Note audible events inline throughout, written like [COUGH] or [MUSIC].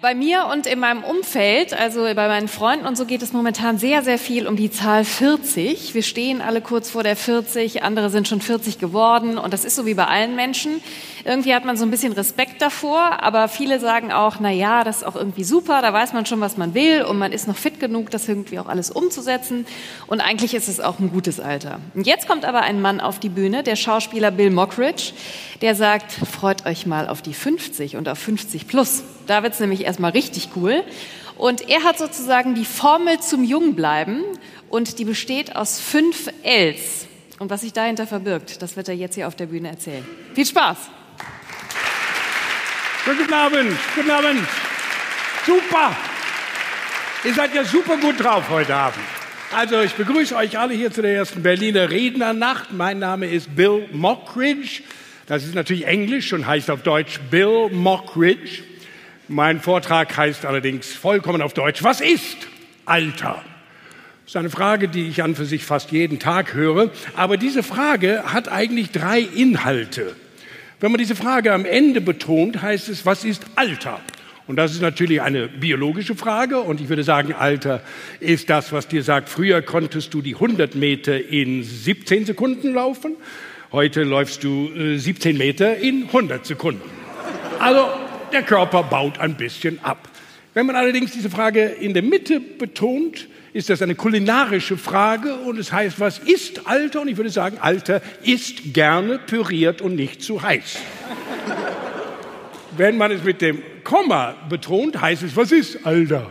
Bei mir und in meinem Umfeld, also bei meinen Freunden und so geht es momentan sehr, sehr viel um die Zahl 40. Wir stehen alle kurz vor der 40, andere sind schon 40 geworden und das ist so wie bei allen Menschen. Irgendwie hat man so ein bisschen Respekt davor, aber viele sagen auch, na ja, das ist auch irgendwie super, da weiß man schon, was man will und man ist noch fit genug, das irgendwie auch alles umzusetzen und eigentlich ist es auch ein gutes Alter. Und jetzt kommt aber ein Mann auf die Bühne, der Schauspieler Bill Mockridge, der sagt, freut euch mal auf die 50 und auf 50 plus. Da wird es nämlich erstmal richtig cool. Und er hat sozusagen die Formel zum Jungbleiben und die besteht aus fünf Ls. Und was sich dahinter verbirgt, das wird er jetzt hier auf der Bühne erzählen. Viel Spaß! Guten Abend, guten Abend. Super. Ihr seid ja super gut drauf heute Abend. Also ich begrüße euch alle hier zu der ersten Berliner Rednernacht. Mein Name ist Bill Mockridge. Das ist natürlich Englisch und heißt auf Deutsch Bill Mockridge. Mein Vortrag heißt allerdings vollkommen auf Deutsch, was ist Alter? Das ist eine Frage, die ich an für sich fast jeden Tag höre. Aber diese Frage hat eigentlich drei Inhalte. Wenn man diese Frage am Ende betont, heißt es, was ist Alter? Und das ist natürlich eine biologische Frage. Und ich würde sagen, Alter ist das, was dir sagt, früher konntest du die 100 Meter in 17 Sekunden laufen. Heute läufst du 17 äh, Meter in 100 Sekunden. Also der Körper baut ein bisschen ab. Wenn man allerdings diese Frage in der Mitte betont, ist das eine kulinarische Frage und es heißt, was ist Alter? Und ich würde sagen, Alter ist gerne püriert und nicht zu heiß. Wenn man es mit dem Komma betont, heißt es, was ist Alter?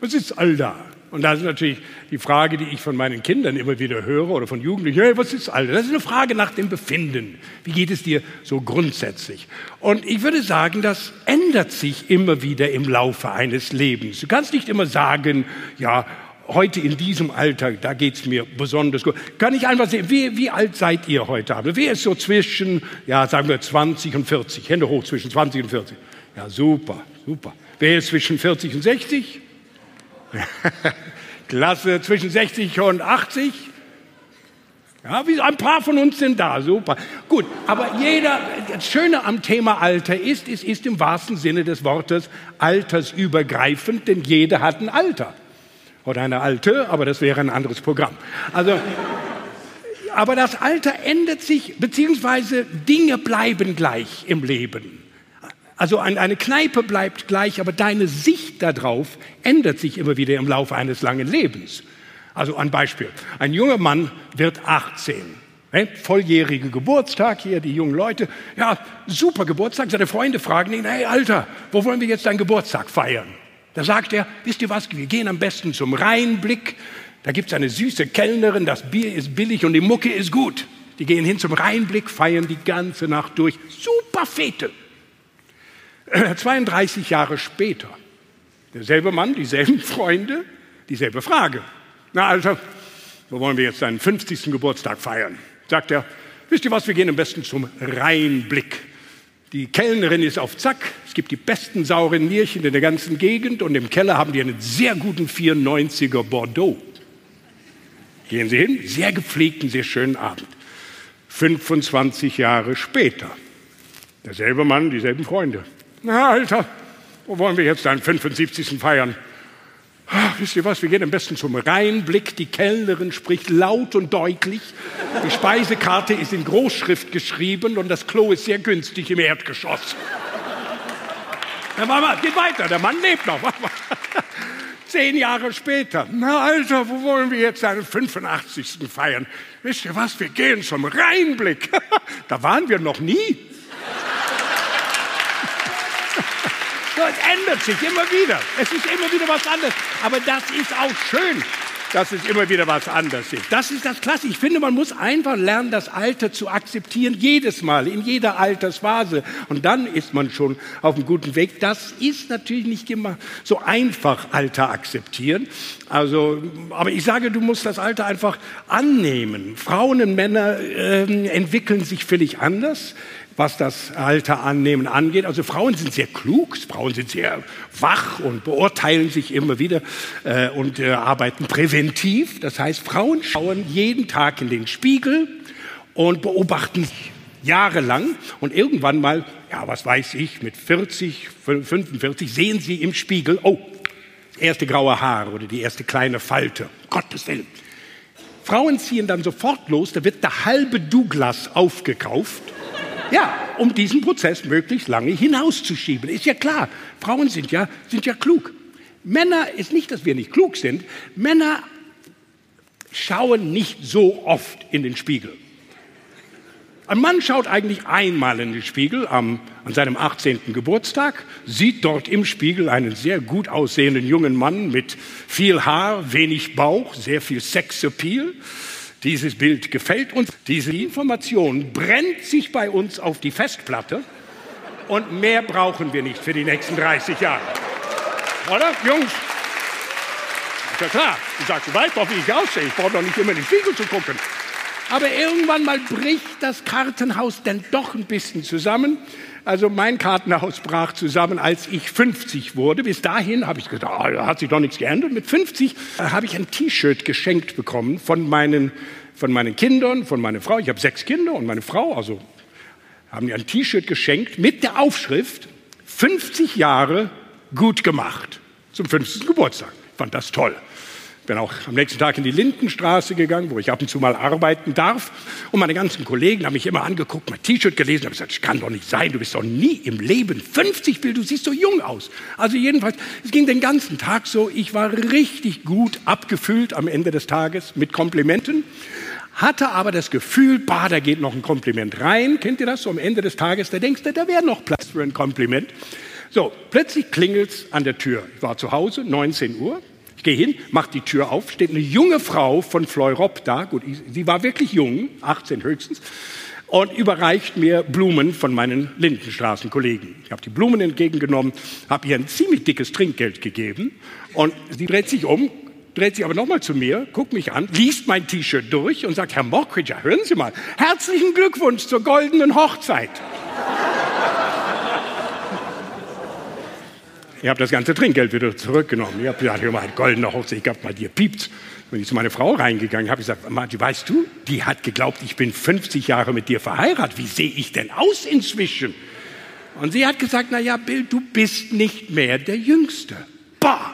Was ist Alter? Und das ist natürlich die Frage, die ich von meinen Kindern immer wieder höre oder von Jugendlichen. Hey, was ist Alter? Das ist eine Frage nach dem Befinden. Wie geht es dir so grundsätzlich? Und ich würde sagen, das ändert sich immer wieder im Laufe eines Lebens. Du kannst nicht immer sagen, ja, heute in diesem Alter, da geht es mir besonders gut. Kann ich einfach sehen, wie, wie alt seid ihr heute Abend? Wer ist so zwischen, ja, sagen wir 20 und 40? Hände hoch zwischen 20 und 40. Ja, super, super. Wer ist zwischen 40 und 60? [LAUGHS] Klasse zwischen 60 und 80. Ja, wie ein paar von uns sind da, super. Gut, aber jeder, das Schöne am Thema Alter ist, es ist im wahrsten Sinne des Wortes altersübergreifend, denn jeder hat ein Alter. Oder eine alte, aber das wäre ein anderes Programm. Also, aber das Alter ändert sich, beziehungsweise Dinge bleiben gleich im Leben. Also eine Kneipe bleibt gleich, aber deine Sicht darauf ändert sich immer wieder im Laufe eines langen Lebens. Also ein Beispiel. Ein junger Mann wird 18. Ne? Volljährigen Geburtstag hier, die jungen Leute. Ja, super Geburtstag. Seine Freunde fragen ihn, hey Alter, wo wollen wir jetzt deinen Geburtstag feiern? Da sagt er, wisst ihr was, wir gehen am besten zum Rheinblick. Da gibt es eine süße Kellnerin, das Bier ist billig und die Mucke ist gut. Die gehen hin zum Rheinblick, feiern die ganze Nacht durch. Super Fete. [CLEARS THROAT] 32 Jahre später, derselbe Mann, dieselben Freunde, dieselbe Frage. Na also, wo wollen wir jetzt deinen 50. Geburtstag feiern? Sagt er, wisst ihr was, wir gehen am besten zum Rheinblick. Die Kellnerin ist auf Zack, es gibt die besten sauren Nierchen in der ganzen Gegend und im Keller haben die einen sehr guten 94er Bordeaux. Gehen Sie hin, sehr gepflegten, sehr schönen Abend. 25 Jahre später, derselbe Mann, dieselben Freunde. Na, Alter, wo wollen wir jetzt deinen 75. feiern? Ach, wisst ihr was, wir gehen am besten zum Rheinblick. Die Kellnerin spricht laut und deutlich. Die Speisekarte ist in Großschrift geschrieben und das Klo ist sehr günstig im Erdgeschoss. Ja, Mama, geht weiter, der Mann lebt noch. Zehn Jahre später. Na, Alter, wo wollen wir jetzt deinen 85. feiern? Wisst ihr was, wir gehen zum Rheinblick. [LAUGHS] Da waren wir noch nie. So, es ändert sich immer wieder. Es ist immer wieder was anderes. Aber das ist auch schön, dass es immer wieder was anderes ist. Das ist das Klasse. Ich finde, man muss einfach lernen, das Alter zu akzeptieren, jedes Mal, in jeder Altersphase. Und dann ist man schon auf einem guten Weg. Das ist natürlich nicht immer so einfach, Alter akzeptieren. Also, aber ich sage, du musst das Alter einfach annehmen. Frauen und Männer äh, entwickeln sich völlig anders was das Alter annehmen angeht. Also Frauen sind sehr klug, Frauen sind sehr wach und beurteilen sich immer wieder äh, und äh, arbeiten präventiv. Das heißt, Frauen schauen jeden Tag in den Spiegel und beobachten sich. jahrelang. Und irgendwann mal, ja, was weiß ich, mit 40, 45 sehen Sie im Spiegel, oh, erste graue Haar oder die erste kleine Falte. Gottes Willen. Frauen ziehen dann sofort los, da wird der halbe Douglas aufgekauft. Ja, um diesen Prozess möglichst lange hinauszuschieben. Ist ja klar, Frauen sind ja, sind ja klug. Männer ist nicht, dass wir nicht klug sind. Männer schauen nicht so oft in den Spiegel. Ein Mann schaut eigentlich einmal in den Spiegel am, an seinem 18. Geburtstag, sieht dort im Spiegel einen sehr gut aussehenden jungen Mann mit viel Haar, wenig Bauch, sehr viel Sexappeal. Dieses Bild gefällt uns. Diese Information brennt sich bei uns auf die Festplatte und mehr brauchen wir nicht für die nächsten 30 Jahre. Oder, Jungs? Ist ja klar. Du sagst, weißt doch, wie ich aussehe. Ich brauche doch nicht immer in den Spiegel zu gucken. Aber irgendwann mal bricht das Kartenhaus dann doch ein bisschen zusammen. Also mein Kartenhaus brach zusammen, als ich 50 wurde. Bis dahin habe ich gedacht, oh, da hat sich doch nichts geändert. Mit 50 äh, habe ich ein T-Shirt geschenkt bekommen von meinen, von meinen Kindern, von meiner Frau. Ich habe sechs Kinder und meine Frau, also haben mir ein T-Shirt geschenkt mit der Aufschrift 50 Jahre gut gemacht zum 50. Geburtstag. Ich fand das toll. Bin auch am nächsten Tag in die Lindenstraße gegangen, wo ich ab und zu mal arbeiten darf. Und meine ganzen Kollegen haben mich immer angeguckt, mein T-Shirt gelesen, haben gesagt, das kann doch nicht sein, du bist doch nie im Leben 50, Bill, du siehst so jung aus. Also jedenfalls, es ging den ganzen Tag so, ich war richtig gut abgefüllt am Ende des Tages mit Komplimenten, hatte aber das Gefühl, bah, da geht noch ein Kompliment rein. Kennt ihr das? So am Ende des Tages, da denkst du, da wäre noch Platz für ein Kompliment. So, plötzlich klingelt's an der Tür. Ich war zu Hause, 19 Uhr. Ich gehe hin, mache die Tür auf, steht eine junge Frau von Fleurop da, gut, sie war wirklich jung, 18 höchstens, und überreicht mir Blumen von meinen Lindenstraßenkollegen. Ich habe die Blumen entgegengenommen, habe ihr ein ziemlich dickes Trinkgeld gegeben und sie dreht sich um, dreht sich aber nochmal zu mir, guckt mich an, liest mein T-Shirt durch und sagt, Herr Mockridge, hören Sie mal, herzlichen Glückwunsch zur goldenen Hochzeit. Ich habe das ganze Trinkgeld wieder zurückgenommen. Ich habe gesagt, hör mal, goldene Hochzeit, ich hab mal dir piept. Wenn ich zu meiner Frau reingegangen habe, ich gesagt, Martin, weißt du, die hat geglaubt, ich bin 50 Jahre mit dir verheiratet. Wie sehe ich denn aus inzwischen? Und sie hat gesagt, na ja, Bill, du bist nicht mehr der Jüngste. Bah!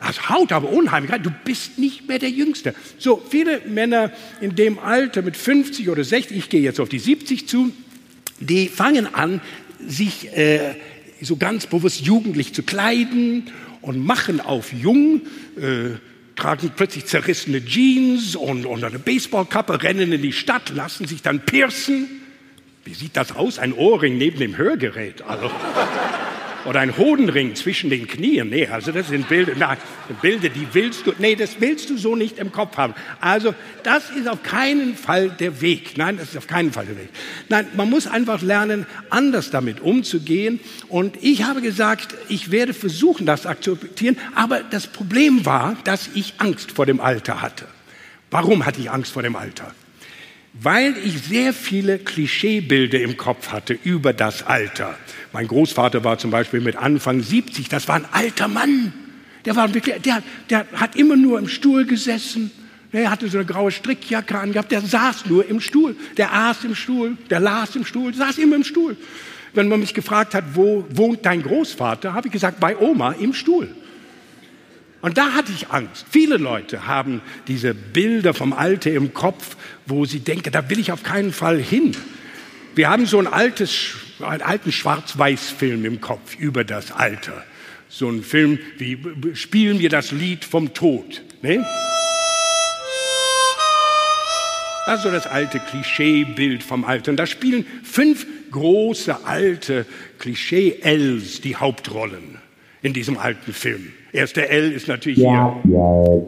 Das haut aber unheimlich rein. Du bist nicht mehr der Jüngste. So, viele Männer in dem Alter mit 50 oder 60, ich gehe jetzt auf die 70 zu, die fangen an, sich äh, so ganz bewusst jugendlich zu kleiden und machen auf jung, äh, tragen plötzlich zerrissene Jeans und, und eine Baseballkappe, rennen in die Stadt, lassen sich dann piercen. Wie sieht das aus? Ein Ohrring neben dem Hörgerät. Also. Oder ein Hodenring zwischen den Knien. Nee, also das sind Bilder, na, Bilder, die willst du, nee, das willst du so nicht im Kopf haben. Also das ist auf keinen Fall der Weg. Nein, das ist auf keinen Fall der Weg. Nein, man muss einfach lernen, anders damit umzugehen. Und ich habe gesagt, ich werde versuchen, das zu akzeptieren. Aber das Problem war, dass ich Angst vor dem Alter hatte. Warum hatte ich Angst vor dem Alter? Weil ich sehr viele Klischeebilder im Kopf hatte über das Alter. Mein Großvater war zum Beispiel mit Anfang 70, das war ein alter Mann. Der, war wirklich, der, der hat immer nur im Stuhl gesessen. Er hatte so eine graue Strickjacke angehabt. Der saß nur im Stuhl. Der aß im Stuhl. Der las im Stuhl. Saß immer im Stuhl. Wenn man mich gefragt hat, wo wohnt dein Großvater, habe ich gesagt, bei Oma im Stuhl. Und da hatte ich Angst. Viele Leute haben diese Bilder vom Alter im Kopf, wo sie denken, da will ich auf keinen Fall hin. Wir haben so ein altes, einen alten Schwarz-Weiß-Film im Kopf über das Alter. So ein Film wie Spielen wir das Lied vom Tod. Ne? Das ist so das alte Klischeebild vom Alter. Und da spielen fünf große alte Klischee-Els die Hauptrollen in diesem alten Film. Erster L ist natürlich hier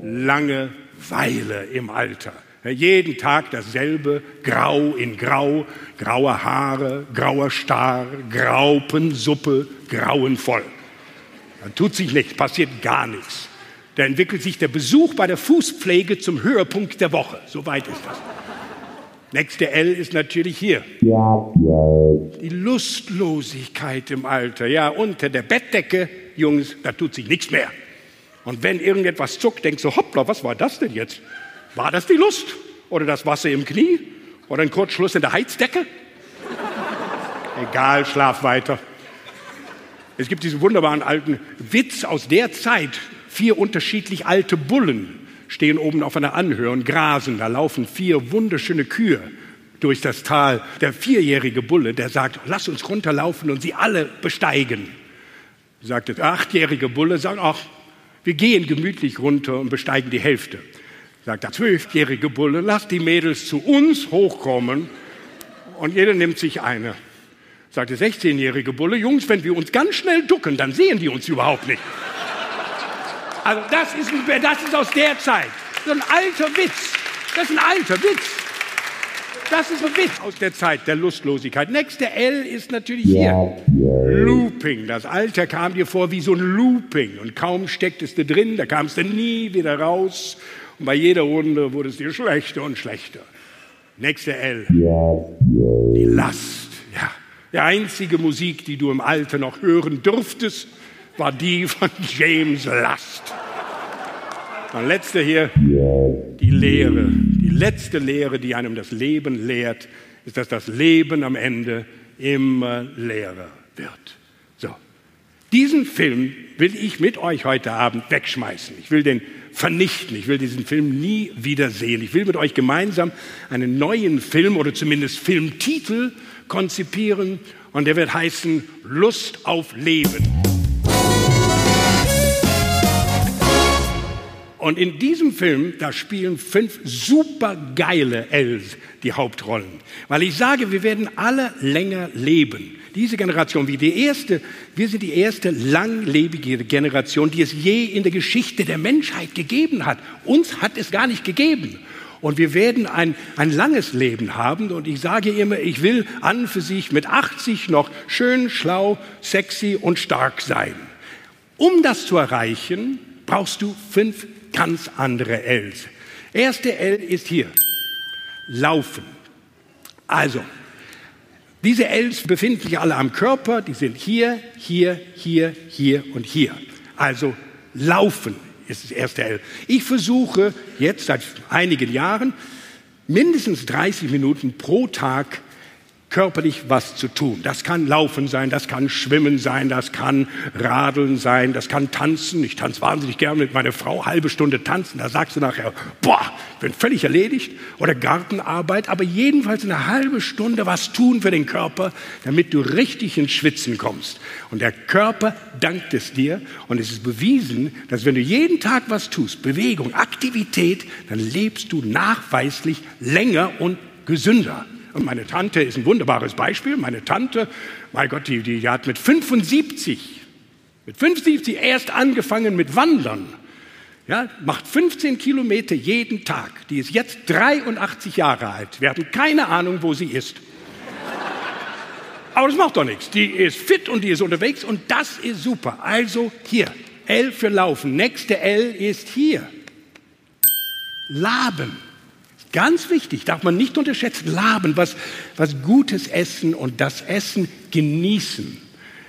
Langeweile im Alter. Jeden Tag dasselbe, grau in grau, graue Haare, grauer Star, Graupensuppe, grauenvoll. Da tut sich nichts, passiert gar nichts. Da entwickelt sich der Besuch bei der Fußpflege zum Höhepunkt der Woche. So weit ist das. Nächste L ist natürlich hier. Die Lustlosigkeit im Alter. Ja, unter der Bettdecke, Jungs, da tut sich nichts mehr. Und wenn irgendetwas zuckt, denkst du, hoppla, was war das denn jetzt? War das die Lust? Oder das Wasser im Knie? Oder ein Kurzschluss in der Heizdecke? Egal, schlaf weiter. Es gibt diesen wunderbaren alten Witz aus der Zeit. Vier unterschiedlich alte Bullen stehen oben auf einer Anhöhe und grasen. Da laufen vier wunderschöne Kühe durch das Tal. Der vierjährige Bulle, der sagt, lass uns runterlaufen und sie alle besteigen. Sagt der achtjährige Bulle, sagt, ach, wir gehen gemütlich runter und besteigen die Hälfte. Sagt der zwölfjährige Bulle, lass die Mädels zu uns hochkommen und jeder nimmt sich eine. Sagt der 16-jährige Bulle, Jungs, wenn wir uns ganz schnell ducken, dann sehen die uns überhaupt nicht. Also das ist, das ist aus der Zeit. So ein alter Witz. Das ist ein alter Witz. Das ist ein Witz aus der Zeit der Lustlosigkeit. Nächste L ist natürlich hier. Looping. Das Alter kam dir vor wie so ein Looping. Und kaum stecktest du drin, da kamst du nie wieder raus. Und bei jeder Runde wurde es dir schlechter und schlechter. Nächste L. Die Last. Ja. Die einzige Musik, die du im Alter noch hören durftest, war die von James Last. Und letzte hier, die Lehre. Die letzte Lehre, die einem das Leben lehrt, ist, dass das Leben am Ende immer leerer wird. So. Diesen Film will ich mit euch heute Abend wegschmeißen. Ich will den vernichten. Ich will diesen Film nie wiedersehen. Ich will mit euch gemeinsam einen neuen Film oder zumindest Filmtitel konzipieren und der wird heißen Lust auf Leben. Und in diesem Film, da spielen fünf supergeile Els die Hauptrollen. Weil ich sage, wir werden alle länger leben. Diese Generation, wie die erste, wir sind die erste langlebige Generation, die es je in der Geschichte der Menschheit gegeben hat. Uns hat es gar nicht gegeben. Und wir werden ein, ein langes Leben haben. Und ich sage immer, ich will an für sich mit 80 noch schön, schlau, sexy und stark sein. Um das zu erreichen, brauchst du fünf ganz andere Ls. Erste L ist hier. Laufen. Also, diese Ls befinden sich alle am Körper, die sind hier, hier, hier, hier und hier. Also laufen ist das erste L. Ich versuche jetzt seit einigen Jahren mindestens 30 Minuten pro Tag körperlich was zu tun. Das kann Laufen sein, das kann Schwimmen sein, das kann Radeln sein, das kann Tanzen. Ich tanze wahnsinnig gerne mit meiner Frau, halbe Stunde tanzen. Da sagst du nachher, boah, bin völlig erledigt. Oder Gartenarbeit, aber jedenfalls eine halbe Stunde was tun für den Körper, damit du richtig ins Schwitzen kommst. Und der Körper dankt es dir. Und es ist bewiesen, dass wenn du jeden Tag was tust, Bewegung, Aktivität, dann lebst du nachweislich länger und gesünder. Und meine Tante ist ein wunderbares Beispiel. Meine Tante, mein Gott, die, die, hat mit 75, mit 75 erst angefangen mit Wandern. Ja, macht 15 Kilometer jeden Tag. Die ist jetzt 83 Jahre alt. Wir hatten keine Ahnung, wo sie ist. Aber das macht doch nichts. Die ist fit und die ist unterwegs und das ist super. Also hier, L für Laufen. Nächste L ist hier. Laben. Ganz wichtig, darf man nicht unterschätzen, laben, was, was Gutes essen und das Essen genießen.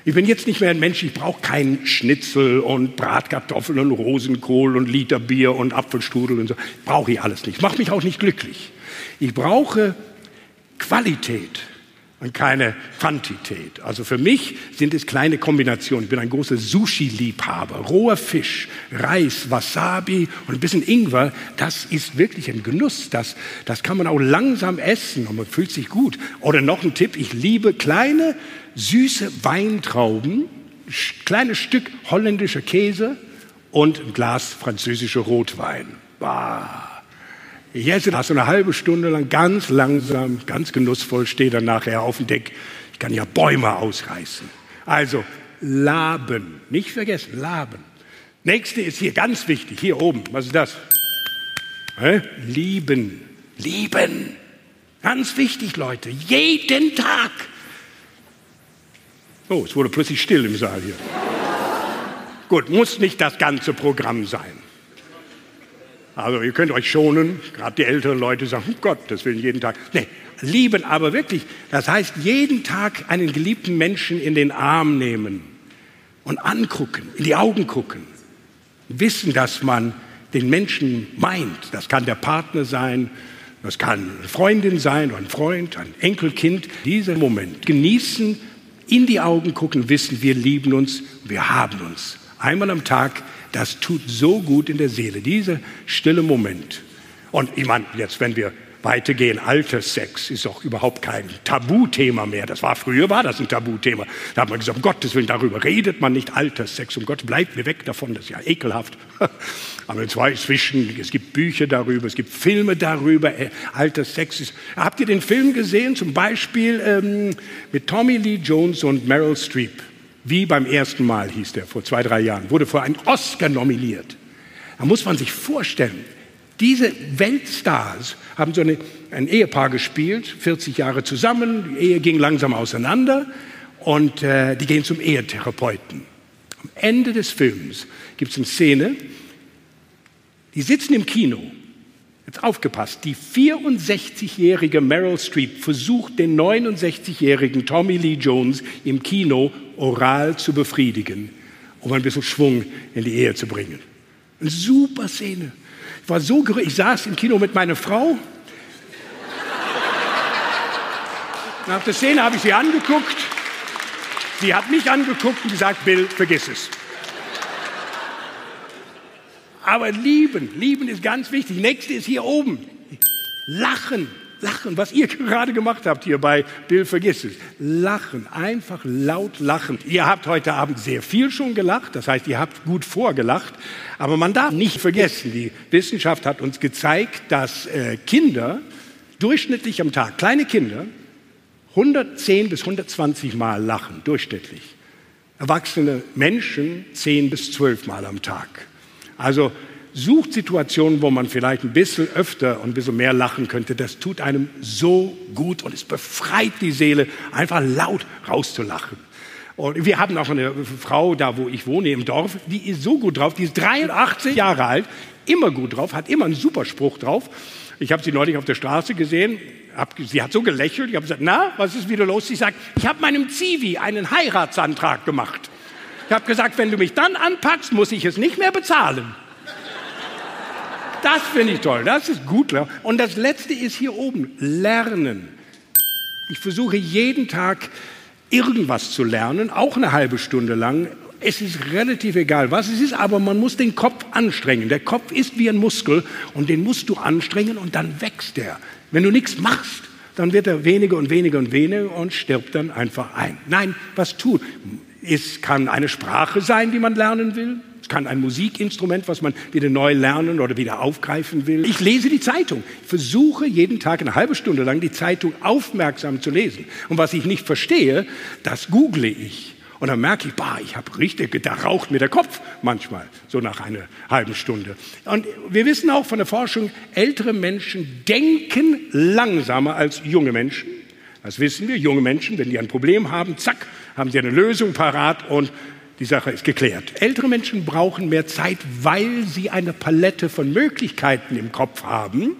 Ich bin jetzt nicht mehr ein Mensch, ich brauche keinen Schnitzel und Bratkartoffeln und Rosenkohl und Liter Bier und Apfelstrudel und so. Brauche ich alles nicht. Macht mich auch nicht glücklich. Ich brauche Qualität und keine Quantität. Also für mich sind es kleine Kombinationen. Ich bin ein großer Sushi-Liebhaber. Roher Fisch, Reis, Wasabi und ein bisschen Ingwer, das ist wirklich ein Genuss. Das, das kann man auch langsam essen und man fühlt sich gut. Oder noch ein Tipp, ich liebe kleine, süße Weintrauben, kleines Stück holländischer Käse und ein Glas französischer Rotwein. Bah. Esse das so eine halbe Stunde lang ganz langsam, ganz genussvoll, stehe dann nachher auf dem Deck. Ich kann ja Bäume ausreißen. Also laben, nicht vergessen, laben. Nächste ist hier ganz wichtig, hier oben. Was ist das? Hä? Lieben, lieben. Ganz wichtig, Leute, jeden Tag. Oh, es wurde plötzlich still im Saal hier. Gut, muss nicht das ganze Programm sein. Also ihr könnt euch schonen, gerade die älteren Leute sagen, um Gottes Willen, jeden Tag. Nee, lieben aber wirklich. Das heißt, jeden Tag einen geliebten Menschen in den Arm nehmen und angucken, in die Augen gucken. Wissen, dass man den Menschen meint. Das kann der Partner sein, Das kann eine Freundin sein ein Freund, ein Enkelkind. Diesen Moment genießen, in die Augen gucken, wissen, wir lieben uns, wir haben uns. Einmal am Tag, das tut so gut in der Seele, dieser stille Moment. Und ich meine, jetzt, wenn wir weitergehen, Alterssex ist auch überhaupt kein Tabuthema mehr. Das war früher, war das ein Tabuthema. Da hat man gesagt, um Gottes Willen, darüber redet man nicht, Alterssex, um Gott, bleibt mir weg davon, das ist ja ekelhaft. [LAUGHS] Aber inzwischen, es gibt Bücher darüber, es gibt Filme darüber, äh, Alterssex ist. Habt ihr den Film gesehen, zum Beispiel ähm, mit Tommy Lee Jones und Meryl Streep? Wie beim ersten Mal hieß der, vor zwei, drei Jahren, wurde für einen Oscar nominiert. Da muss man sich vorstellen, diese Weltstars haben so eine, ein Ehepaar gespielt, 40 Jahre zusammen, die Ehe ging langsam auseinander und äh, die gehen zum Ehetherapeuten. Am Ende des Films gibt es eine Szene, die sitzen im Kino. Jetzt aufgepasst, die 64-jährige Meryl Streep versucht, den 69-jährigen Tommy Lee Jones im Kino oral zu befriedigen, um ein bisschen Schwung in die Ehe zu bringen. Eine super Szene. Ich war so gerührt, ich saß im Kino mit meiner Frau. Nach der Szene habe ich sie angeguckt. Sie hat mich angeguckt und gesagt, Bill, vergiss es. Aber lieben, lieben ist ganz wichtig. Nächste ist hier oben. Lachen, lachen, was ihr gerade gemacht habt hier bei Bill Vergiss es. Lachen, einfach laut lachen. Ihr habt heute Abend sehr viel schon gelacht, das heißt, ihr habt gut vorgelacht. Aber man darf nicht vergessen, die Wissenschaft hat uns gezeigt, dass äh, Kinder durchschnittlich am Tag, kleine Kinder, 110 bis 120 Mal lachen, durchschnittlich. Erwachsene Menschen 10 bis 12 Mal am Tag. Also sucht Situationen, wo man vielleicht ein bisschen öfter und ein bisschen mehr lachen könnte. Das tut einem so gut und es befreit die Seele, einfach laut rauszulachen. Und wir haben auch eine Frau da, wo ich wohne, im Dorf, die ist so gut drauf, die ist 83 Jahre alt, immer gut drauf, hat immer einen Superspruch drauf. Ich habe sie neulich auf der Straße gesehen, hab, sie hat so gelächelt, ich habe gesagt, na, was ist wieder los? Sie sagt, ich habe meinem Zivi einen Heiratsantrag gemacht. Ich habe gesagt, wenn du mich dann anpackst, muss ich es nicht mehr bezahlen. Das finde ich toll, das ist gut. Und das Letzte ist hier oben, lernen. Ich versuche jeden Tag irgendwas zu lernen, auch eine halbe Stunde lang. Es ist relativ egal, was es ist, aber man muss den Kopf anstrengen. Der Kopf ist wie ein Muskel und den musst du anstrengen und dann wächst er. Wenn du nichts machst, dann wird er weniger und weniger und weniger und stirbt dann einfach ein. Nein, was tun? Es kann eine Sprache sein, die man lernen will. Es kann ein Musikinstrument, was man wieder neu lernen oder wieder aufgreifen will. Ich lese die Zeitung. Ich versuche jeden Tag eine halbe Stunde lang die Zeitung aufmerksam zu lesen. Und was ich nicht verstehe, das google ich. Und dann merke ich, bah, ich habe richtig, da raucht mir der Kopf manchmal, so nach einer halben Stunde. Und wir wissen auch von der Forschung, ältere Menschen denken langsamer als junge Menschen. Das wissen wir. Junge Menschen, wenn die ein Problem haben, zack, haben sie eine Lösung parat und die Sache ist geklärt. Ältere Menschen brauchen mehr Zeit, weil sie eine Palette von Möglichkeiten im Kopf haben,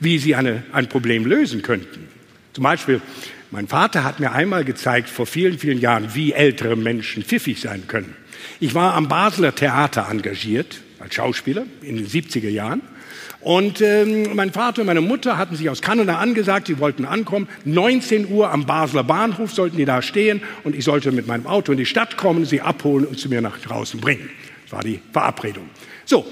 wie sie eine, ein Problem lösen könnten. Zum Beispiel, mein Vater hat mir einmal gezeigt, vor vielen, vielen Jahren, wie ältere Menschen pfiffig sein können. Ich war am Basler Theater engagiert als Schauspieler in den 70er Jahren und ähm, mein Vater und meine Mutter hatten sich aus Kanada angesagt, sie wollten ankommen. 19 Uhr am Basler Bahnhof sollten die da stehen und ich sollte mit meinem Auto in die Stadt kommen, sie abholen und zu mir nach draußen bringen. Das war die Verabredung. So,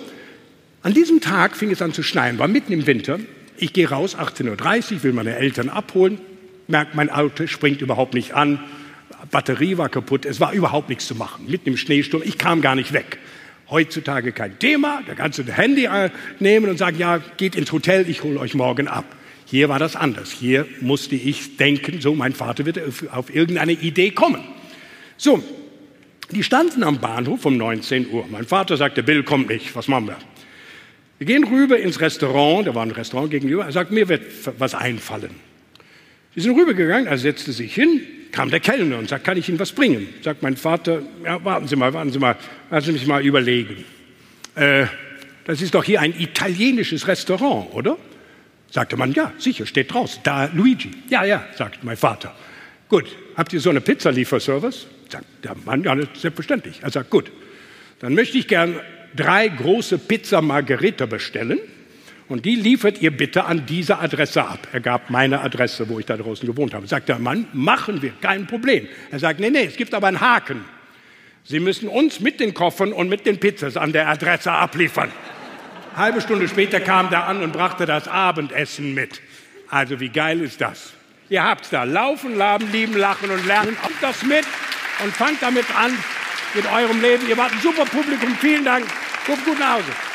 an diesem Tag fing es an zu schneien, war mitten im Winter. Ich gehe raus, 18.30 Uhr, will meine Eltern abholen, merkt, mein Auto springt überhaupt nicht an, Batterie war kaputt, es war überhaupt nichts zu machen, mitten im Schneesturm, ich kam gar nicht weg. Heutzutage kein Thema, da kannst du ein Handy nehmen und sagen, ja, geht ins Hotel, ich hole euch morgen ab. Hier war das anders. Hier musste ich denken, so, mein Vater wird auf irgendeine Idee kommen. So, die standen am Bahnhof um 19 Uhr. Mein Vater sagte, Bill kommt nicht, was machen wir? Wir gehen rüber ins Restaurant, da war ein Restaurant gegenüber, er sagt, mir wird was einfallen. Sie sind rübergegangen, er setzte sich hin, kam der Kellner und sagt, kann ich Ihnen was bringen? Sagt mein Vater, ja, warten Sie mal, warten Sie mal, lassen Sie mich mal überlegen. Äh, das ist doch hier ein italienisches Restaurant, oder? Sagte man, ja, sicher, steht draußen. Da Luigi. Ja, ja, sagt mein Vater. Gut, habt ihr so eine Pizzalieferservice? Sagt der Mann, ja, selbstverständlich. Er sagt, gut, dann möchte ich gern drei große Pizza Margherita bestellen Und die liefert ihr bitte an diese Adresse ab. Er gab meine Adresse, wo ich da draußen gewohnt habe. Sagt der Mann, machen wir, kein Problem. Er sagt, nee, nee, es gibt aber einen Haken. Sie müssen uns mit den Koffern und mit den Pizzas an der Adresse abliefern. Halbe Stunde später kam der an und brachte das Abendessen mit. Also wie geil ist das? Ihr habt's da. Laufen, laben, lieben, lachen und lernen. Kommt das mit und fangt damit an mit eurem Leben. Ihr wart ein super Publikum. Vielen Dank. Kommt gut nach Hause.